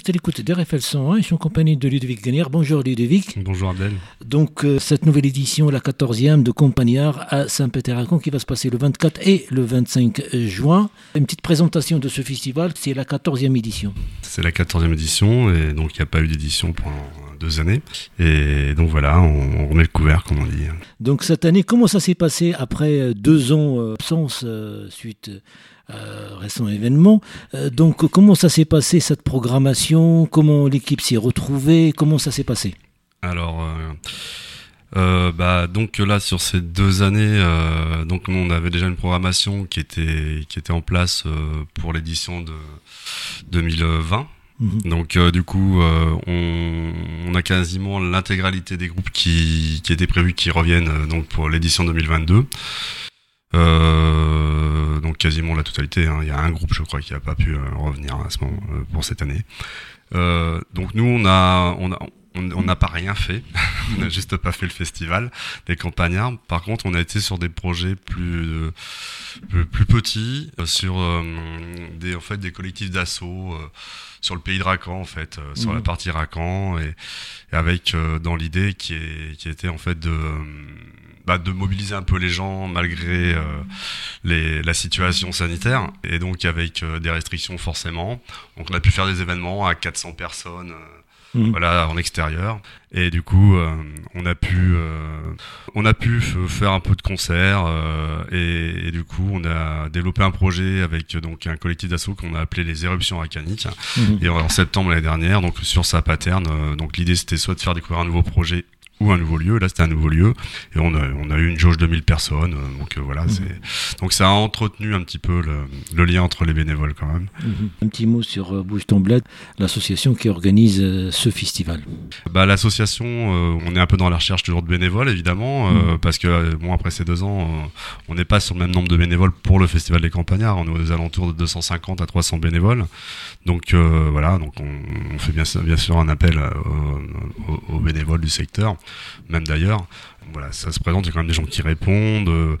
Bon, je à l'écoute d'RFL 101, je suis en compagnie de Ludovic Gagnard. Bonjour Ludovic. Bonjour Abdel. Donc, euh, cette nouvelle édition, la 14e de Compagnard à Saint-Pétersbourg qui va se passer le 24 et le 25 juin. Une petite présentation de ce festival, c'est la 14e édition. C'est la 14e édition et donc il n'y a pas eu d'édition pendant deux années. Et donc voilà, on, remet le couvert, comme on dit. Donc cette année, comment ça s'est passé après deux ans d'absence euh, suite euh, récent événement. Euh, donc, comment ça s'est passé cette programmation? Comment l'équipe s'est retrouvée? Comment ça s'est passé? Alors. Euh, bah donc là sur ces deux années, donc on avait déjà une programmation qui était qui était en place pour l'édition de 2020. Mhm. Donc du coup, on, on, a quasiment l'intégralité des groupes qui, qui étaient prévus qui reviennent donc pour l'édition 2022. Euh, donc quasiment la totalité. Hein. Il y a un groupe, je crois, qui n'a pas pu euh, revenir à ce moment euh, pour cette année. Euh, donc nous, on a, on a, on n'a pas rien fait. on n'a juste pas fait le festival des campagnards. Par contre, on a été sur des projets plus plus, petits, sur des en fait des collectifs d'assaut sur le pays de Racan en fait, sur la mmh. partie Racan et, et avec dans l'idée qui est qui était en fait de bah, de mobiliser un peu les gens malgré euh, les, la situation sanitaire et donc avec euh, des restrictions forcément. Donc on a pu faire des événements à 400 personnes. Euh, mmh. Voilà, en extérieur. Et du coup, on a pu, on a pu faire un peu de concerts. Et, du coup, on a développé un projet avec donc un collectif d'assaut qu'on a appelé les éruptions acaniques. Mmh. Et en septembre l'année dernière, donc sur sa paterne. donc l'idée c'était soit de faire découvrir un nouveau projet ou un nouveau lieu. Là, c'était un nouveau lieu et on a, on a eu une jauge de 1000 personnes. Euh, donc euh, voilà, mmh. c'est donc ça a entretenu un petit peu le, le, lien entre les bénévoles quand même. Mmh. Un petit mot sur euh, Bouge ton bled, l'association qui organise euh, ce festival. Bah l'association, on est un peu dans la recherche toujours de bénévoles évidemment mmh. parce que bon après ces deux ans, on n'est pas sur le même nombre de bénévoles pour le festival des Campagnards. On est aux alentours de 250 à 300 bénévoles. Donc voilà, donc on, on, fait bien, bien sûr un appel aux, aux bénévoles du secteur même d'ailleurs. Voilà, ça se présente, il y a quand même des gens qui répondent. Euh,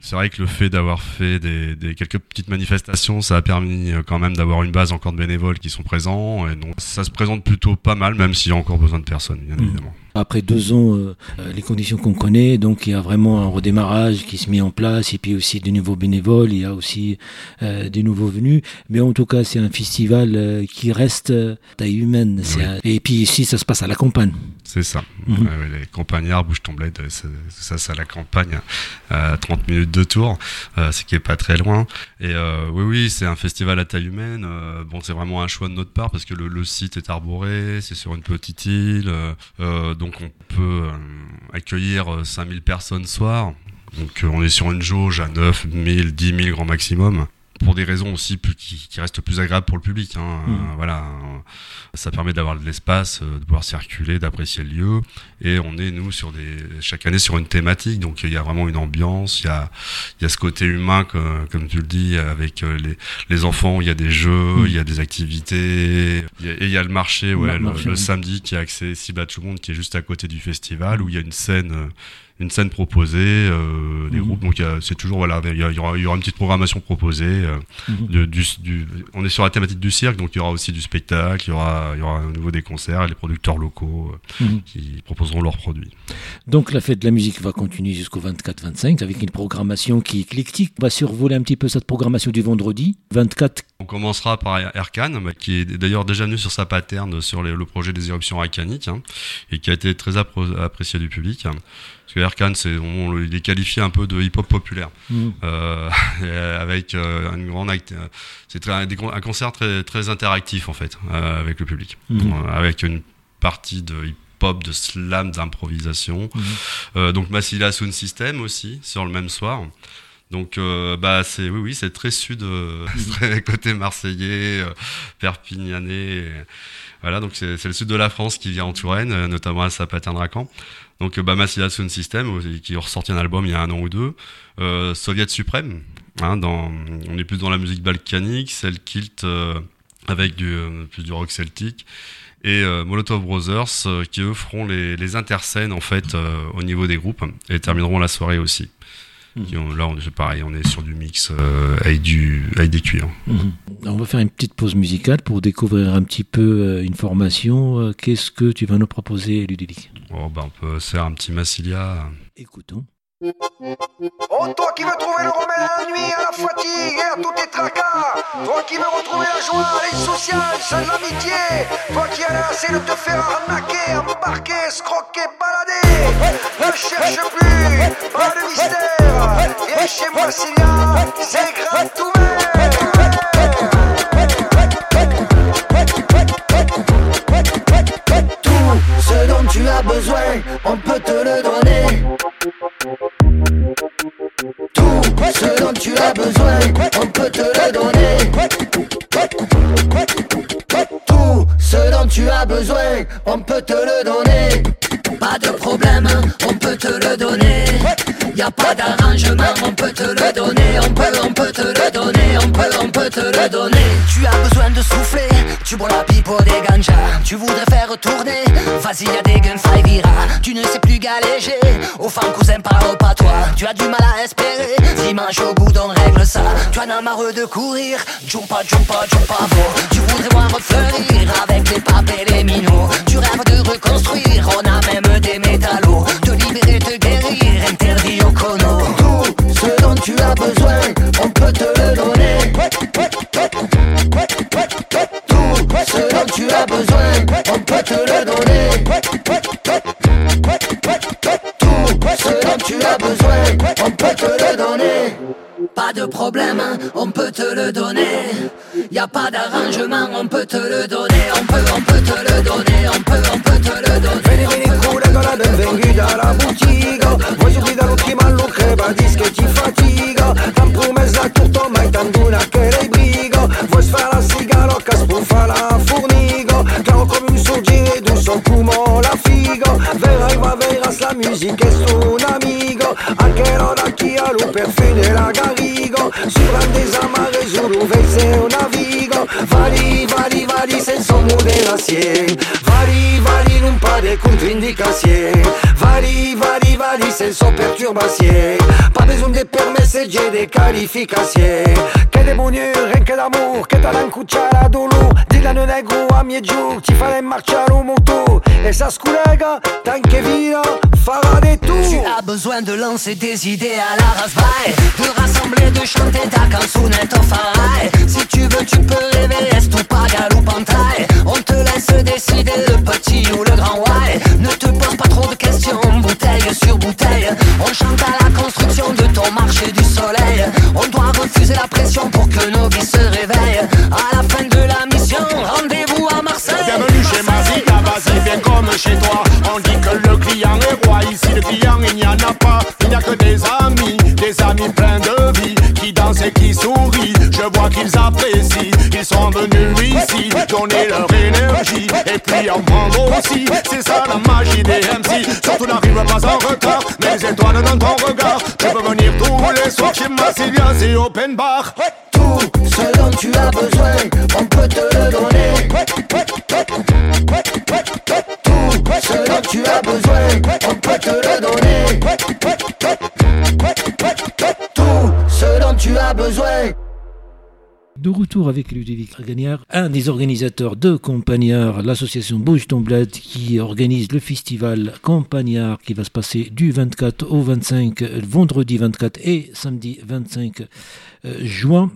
c'est vrai que le fait d'avoir fait des, quelques petites manifestations, ça a permis euh, quand même d'avoir une base encore de bénévoles qui sont présents. Et donc ça se présente plutôt pas mal, même s'il y a encore besoin de personnes, bien mmh. évidemment. Après deux ans, euh, euh, les conditions qu'on connaît, donc il y a vraiment un redémarrage qui se met en place, et puis aussi de nouveaux bénévoles, il y a aussi euh, des nouveaux venus. Mais en tout cas, c'est un festival euh, qui reste taille humaine. Et puis ici, ça se passe à la campagne. C'est ça. Mhm. les campagnards, bouge ton bled, ça c'est à la campagne, à 30 minutes de tour, ce qui est pas très loin. Et oui, oui, c'est un festival à taille humaine. bon, c'est vraiment un choix de notre part parce que le, le site est arboré, c'est sur une petite île. Euh, donc on peut euh, accueillir 5000 euh, personnes soir. Donc euh, on est sur une jauge à 9000, 10 000 grand maximum pour des raisons aussi plus, qui, qui, restent plus agréables pour le public. Hein. Mmh. voilà, ça permet d'avoir de l'espace, de pouvoir circuler, d'apprécier le lieu. Et on est nous sur des chaque année sur une thématique, donc il y a vraiment une ambiance. Il y a il y a ce côté humain, que, comme tu le dis, avec les, les enfants. Il y a des jeux, mmh. il y a des activités. et il y a le marché, ouais, le, le, samedi qui est accessible à tout le monde, qui est juste à côté du festival, où il y a une scène une scène proposée, euh, des mhm. groupes. Donc c'est toujours voilà, il y, aura, il y, aura, une petite programmation proposée. Euh, de, du, du, on est sur la thématique du cirque, donc il y aura aussi du spectacle, il y aura, il y aura à nouveau des concerts les producteurs locaux euh, mhm. qui proposeront leurs produits. Donc la fête de la musique va continuer jusqu'au 24-25 avec une programmation qui est éclectique. On va survoler un petit peu cette programmation du vendredi 24. On commencera par Erkan, bah, qui est d'ailleurs déjà venu sur sa paterne sur les, le projet des éruptions arcaniques hein, et qui a été très apprécié du public. Parce que Erkan, c'est, on, il est qualifié un peu de hip-hop populaire, mmh. euh, avec euh, une grande, c'est très, un concert très très interactif en fait euh, avec le public, mmh. Euh, avec une partie de hip-hop, de slam, d'improvisation. Mmh. donc Massila Sound System aussi sur le même soir. Donc bah c'est oui oui c'est très sud, très côté marseillais, perpignanais. Voilà, donc c'est le sud de la France qui vient en Touraine, euh, notamment à Sapatin-Dracan. Donc euh, Bamassila Sound System, euh, qui a ressorti un album il y a un an ou deux. Euh, Soviet Suprême, hein, on est plus dans la musique balkanique, celle kilt avec du, plus du rock celtique. Et Molotov Brothers, qui eux feront les, les interscènes en fait au niveau des groupes et termineront la soirée aussi. Mhm. là, on est pareil, on est sur du mix avec, du, avec des cuirs. Mhm. On va faire une petite pause musicale pour découvrir un petit peu une formation. Qu'est-ce que tu vas nous proposer, Ludovic? Oh, bah, On peut faire un petit Massilia. Écoutons. Oh, toi qui veux trouver le remède à la nuit, à la fatigue et à tous tes tracas. Toi qui veux retrouver la joie, l'insouciance, seule l'amitié. Toi qui as assez de te faire arnaquer, embarquer, scroquer, balader. Ne cherche plus, pas de mystère. Viens chez moi, Cilia, on peut te le donner. On peut, on peut te le donner. Tu as besoin de souffler, tu bois la pipe des ganja. Tu voudrais faire tourner, vas-y, y'a des gunfights vira. Tu ne sais plus galéger, au fin cousin, parle pas toi. Tu as du mal à espérer, dimanche au bout on règle ça. Tu en as marre de courir, jumpa, jumpa, jumpa, Tu voudrais voir fleurir avec les papes et les minots. Tu rêves de reconstruire, on a même des métallos. Te libérer, te guérir, interdit au cono. Dont tu as besoin, on peut te le donner. Tout ce dont tu as besoin, on peut te le donner. Tout ce dont tu as besoin, on peut te le donner. Pas de problème, on peut te le donner. Y a pas d'arrangement, on peut te le donner. On peut, on peut la figo. Verrai, va, verras la musica è un amico. Anche l'ora ha lo perfino la Garigo Sur un des amarres Zulu verse un navigo Vali, vali, vali senza moderazione Vali, vali non pas de contre-indicazione Vali, vali, vali senza perturbazione Pas besoin de permis et de qualificazione Che de bonheur, rien que d'amour Che talent cucciara dolor Dilano negro a miei giù Ti farei marciare un moto E sa sculega, tanche via Tout. Tu as besoin de lancer des idées à la rasvaille De rassembler, de chanter ta canzone farai Si tu veux tu peux rêver, est tout pagal ou pantaille On te laisse décider le petit ou le grand why Ne te pose pas trop de questions, bouteille sur bouteille. On chante à la construction de ton marché du soleil. On doit refuser la pression pour que nos vies se réveillent. À la fin de la mission, rendez-vous à Marseille. Bienvenue chez Mazika, vas-y viens comme chez toi. On dit que le client est ici le client il n'y en a pas. Il n'y a que des amis, des amis pleins de vie Qui dansent et qui sourient, je vois qu'ils apprécient Ils sont venus ici, donner leur énergie. Et puis en prendre aussi, c'est ça la magie des MC Surtout n'arrive pas en retard, mes étoiles dans ton regard. Tu peux venir tous les soirs chez Massilia, c'est open bar. Tout ce dont tu as besoin, on peut te le donner tu as besoin, te donner Tout ce dont tu as besoin de retour avec Ludovic Gagnard, un des organisateurs de Campagnard, l'association Bouge ton qui organise le festival Campagnard qui va se passer du 24 au 25, vendredi 24 et samedi 25 euh, juin.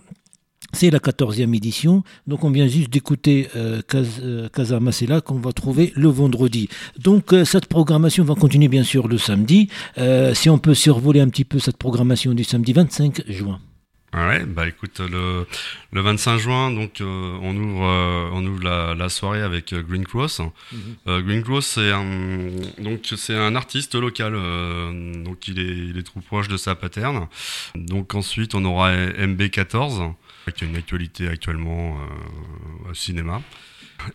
C'est la 14e édition, donc on vient juste d'écouter euh, Casa Masela qu'on va trouver le vendredi. Donc euh, cette programmation va continuer bien sûr le samedi. Euh, si on peut survoler un petit peu cette programmation du samedi 25 juin. Ouais, bah écoute, le, le 25 juin, donc euh, on ouvre, euh, on ouvre la, la, soirée avec euh, Green Cross. Mhm. Green Cross, c'est un, donc c'est un artiste local, donc il est, il est trop proche de sa paterne. Donc ensuite, on aura MB14, qui a une actualité actuellement au cinéma.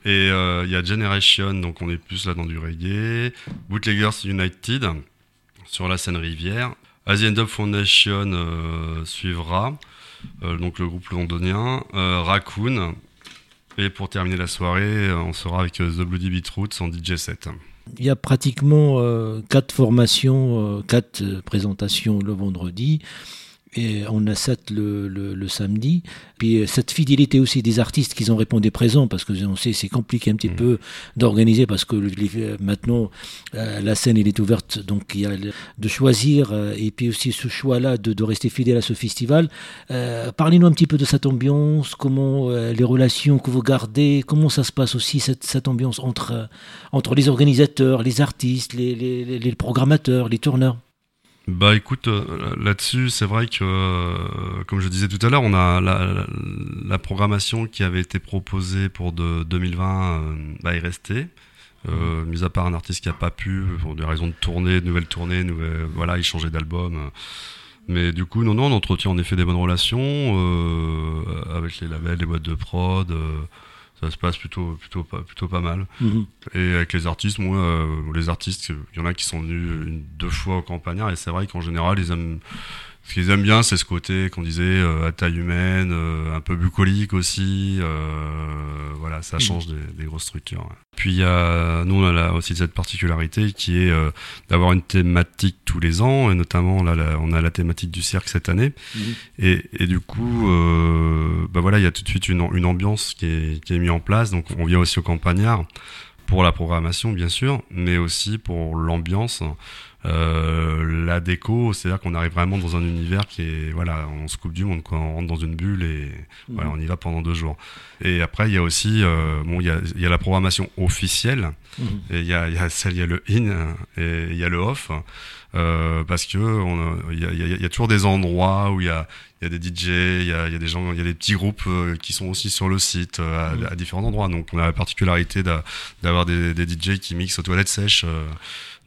Et il y a Generation, donc on est plus là dans du reggae. Bootleggers United sur la scène rivière. Asian Dub Foundation euh, suivra, donc le groupe londonien, euh, Raccoon, et pour terminer la soirée, on sera avec The Bloody Beetroots en DJ set. Il y a pratiquement quatre formations, quatre présentations le vendredi et on a sept le, le, samedi. Puis euh, cette fidélité aussi des artistes qui ont répondu présent, parce que on sait c'est compliqué un petit mm. peu d'organiser, parce que maintenant euh, la scène elle est ouverte, donc il y a de choisir, euh, et puis aussi ce choix-là de, de, rester fidèle à ce festival. Parlez-nous un petit peu de cette ambiance, comment les relations que vous gardez, comment ça se passe aussi cette, cette ambiance entre, entre les organisateurs, les artistes, les, les, les programmateurs, les tourneurs? Bah écoute, euh, là-dessus, c'est vrai que, euh, comme je disais tout à l'heure, on a la, programmation qui avait été proposée pour de 2020 euh, bah, est restée. Euh, mis à part un artiste qui n'a pas pu, pour des raisons de tournée, de nouvelles tournées, nouvelles, voilà, il changeait d'album. Mais du coup, non, non, on entretient en effet des bonnes relations avec les labels, les boîtes de prod ça se passe plutôt plutôt pas plutôt pas mal mhm. et avec les artistes moi euh, les artistes il y en a qui sont venus une, deux fois au campagnard et c'est vrai qu'en général ils aiment ce qu'ils aiment bien, c'est ce côté qu'on disait euh, à taille humaine, euh, un peu bucolique aussi. Euh, voilà, ça change des, des grosses structures. Puis il y a, nous on a aussi cette particularité qui est d'avoir une thématique tous les ans, et notamment là, on a la thématique du cirque cette année. Mm. Et, et, du coup, bah voilà, il y a tout de suite une, une ambiance qui est, qui est mise en place. Donc on vient aussi au campagnard pour la programmation bien sûr, mais aussi pour l'ambiance. Euh, la déco, c'est-à-dire qu'on arrive vraiment dans un univers qui est, voilà, on se coupe du monde, quoi. on rentre dans une bulle et voilà, mhm. on y va pendant deux jours. Et après, il y a aussi, euh, bon, il y a, y a, la programmation officielle, mhm. et il y a, y a celle, il y a le in et il y a le off. Euh, parce que il y a, y, y a, toujours des endroits où il y a, y a des DJ, il y a, y a, des gens, il y a des petits groupes euh, qui sont aussi sur le site euh, mhm. à, différents endroits. Donc on a la particularité d'avoir des, des, DJ qui mixent aux toilettes sèches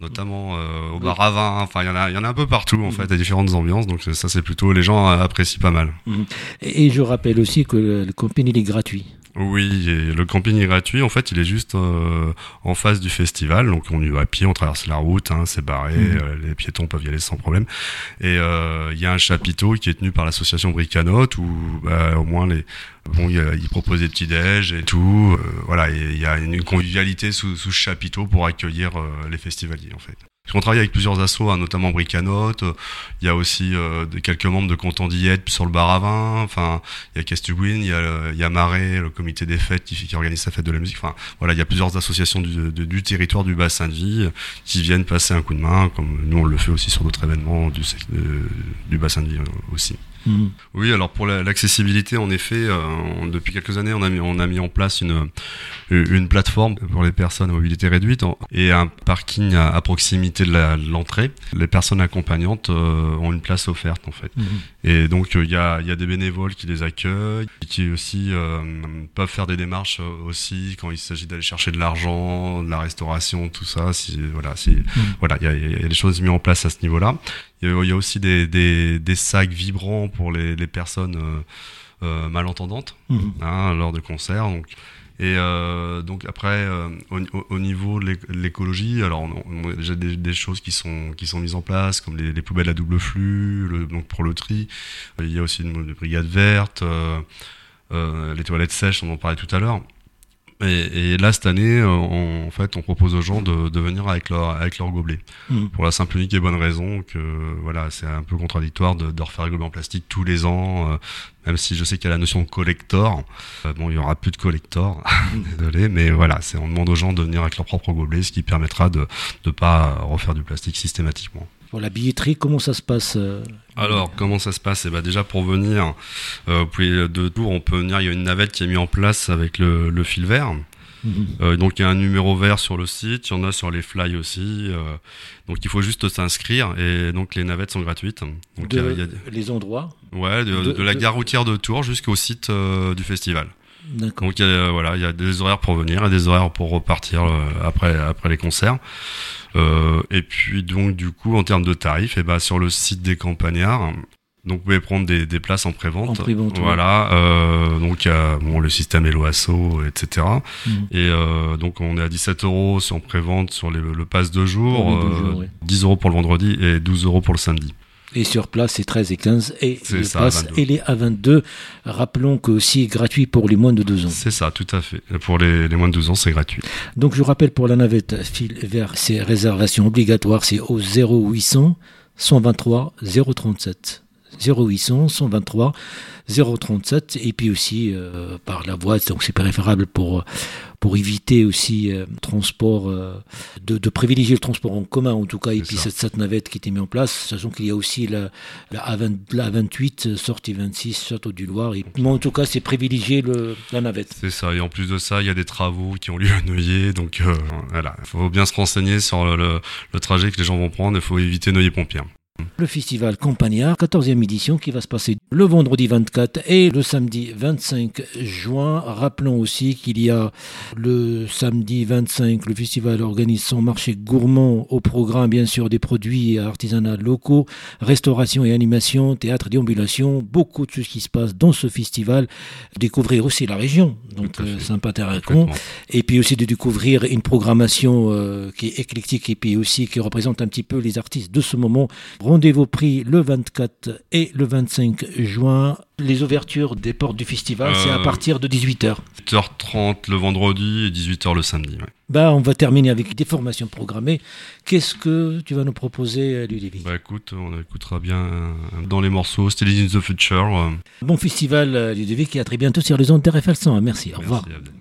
notamment euh, au bar à vin. Enfin, il y en a, il y en a un peu partout en fait, à différentes ambiances. Donc ça, c'est plutôt les gens apprécient pas mal. Mhm. Et je rappelle aussi que le camping il est gratuit. Oui, le camping est gratuit. En fait, il est juste euh, en face du festival. Donc, on y va à pied, on traverse la route, hein, c'est barré. Mhm. Euh, les piétons peuvent y aller sans problème. Et il y a un chapiteau qui est tenu par l'association Bricanote où bah, au moins les bon, il, propose des petits déj et tout. voilà, il y a une convivialité sous, sous ce chapiteau pour accueillir les festivaliers en fait. On travaille avec plusieurs assos, hein, notamment Bricanote. Il y a aussi euh, quelques membres de Content sur le bar à vin. Enfin, il y a Castuguin, il y a, il a Marais, le comité des fêtes qui, qui, organise sa fête de la musique. Enfin, voilà, il y a plusieurs associations du, du territoire du bassin de vie qui viennent passer un coup de main, comme nous on le fait aussi sur d'autres événements du, euh, du bassin de vie euh, aussi. Mhm. Oui, alors pour l'accessibilité, en effet, euh, depuis quelques années, on a mis, on a mis en place une, une plateforme pour les personnes à mobilité réduite et un parking à, proximité de l'entrée. les personnes accompagnantes euh, ont une place offerte en fait. Mhm. Et donc il y a, y, a, des bénévoles qui les accueillent, qui aussi euh, peuvent faire des démarches aussi quand il s'agit d'aller chercher de l'argent, de la restauration, tout ça. Si, voilà, si, voilà, il y a des choses mises en place à ce niveau-là. Il y, a aussi des, des, des, sacs vibrants pour les, les personnes euh, euh malentendantes mhm. hein, lors de concerts. Donc, et euh, donc après, euh, au, au, niveau de l'écologie, alors on, a déjà des, des, choses qui sont qui sont mises en place, comme les, les poubelles à double flux, le, donc pour le tri. Il y a aussi une, une brigade verte, euh, les toilettes sèches, on en parlait tout à l'heure. Et, et, là, cette année, euh, on, en fait, on propose aux gens de, de venir avec leur, avec leur gobelet. Mmh. Pour la simple, unique et bonne raison que, voilà, c'est un peu contradictoire de, de refaire les gobelets en plastique tous les ans, euh, même si je sais qu'il y a la notion de collector. Euh, bon, il y aura plus de collector, désolé, mais voilà, c'est, on demande aux gens de venir avec leur propre gobelet, ce qui permettra de ne pas refaire du plastique systématiquement. Pour la billetterie, comment ça se passe alors, comment ça se passe? Eh ben, Déjà, pour venir, euh, vous pouvez, de tour, on peut venir, il y a une navette qui est mise en place avec le, le fil vert. Mhm. Euh, donc il y a un numéro vert sur le site, il y en a sur les fly aussi. Euh, donc il faut juste s'inscrire et donc les navettes sont gratuites. Donc, de, y a, les endroits Ouais, de, de, la gare routière de Tours jusqu'au site euh, du festival. Donc il y a, voilà, il y a des horaires pour venir et des horaires pour repartir euh, après après les concerts. Euh, et puis donc du coup en termes de tarifs, et eh ben sur le site des campagnards, donc vous pouvez prendre des, des places en prévente. vente voilà. Euh, donc a bon le système Eloasso, etc. Mm. Et euh, donc on est à 17 euros en prévente sur les, le pass de jour, 10 euros pour le vendredi et 12 euros pour le samedi. Et sur place, c'est 13 et 15. Et le ça, pass, 22. il est à 22. Rappelons que aussi gratuit pour les moins de 2 ans. C'est ça, tout à fait. Pour les, les moins de 12 ans, c'est gratuit. Donc je rappelle pour la navette fil vert, c'est réservation obligatoire, c'est au 0800 123 037. 0800 123 037 et puis aussi euh, par la voie donc c'est préférable pour pour éviter aussi euh, transport euh, de, de privilégier le transport en commun en tout cas et puis ça. cette, cette navette qui était mise en place sachant qu'il y a aussi la, la, A20 la 28 sortie 26 Château du Loir et mais en tout cas c'est privilégier le, la navette C'est ça. Et en plus de ça, il y a des travaux qui ont lieu à Neuilly. Donc euh, voilà, il faut bien se renseigner sur le, le- le trajet que les gens vont prendre. Il faut éviter Neuilly-Pompier. Le festival Campagnard, 14e édition qui va se passer le vendredi 24 et le samedi 25 juin. Rappelons aussi qu'il y a le samedi 25, le festival organise son marché gourmand au programme bien sûr des produits artisanaux locaux, restauration et animation, théâtre, déambulation, beaucoup de choses qui se passent dans ce festival. Découvrir aussi la région, donc euh. Complètement. Et puis aussi de découvrir une programmation euh, qui est éclectique et puis aussi qui représente un petit peu les artistes de ce moment. Rendez-vous pris le 24 et le 25 juin. Les ouvertures des portes du festival, c'est à Euh, partir de 18h. 8h30 le vendredi et 18h le samedi. ouais. Bah, on va terminer avec des formations programmées. Qu'est-ce que tu vas nous proposer, euh, Ludovic? Bah écoute, on écoutera bien euh, dans les morceaux Still in the Future. Bon festival, Ludovic, et à très bientôt sur les ondes d'RFL 100. Merci, au revoir. merci, Abdel.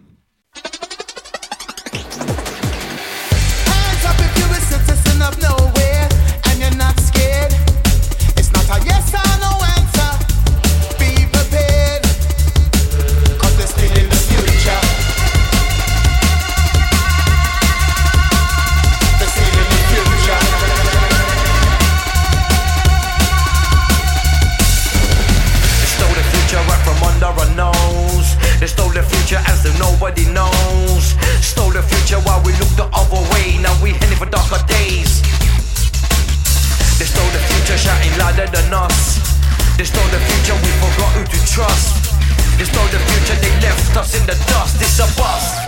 They stole the future as though nobody knows. Stole the future while we look the other way. Now we heading for darker days. They stole the future shouting louder than us. They stole the future, we forgot who to trust. They stole the future, they left us in the dust. It's a bust.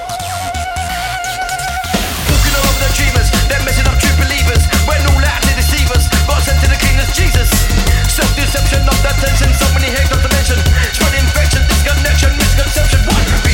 Walking all over the dreamers, they're messing up true believers. When all out to deceive us, but sent to the cleanest Jesus. Self-deception of the tension, so many here conception, one.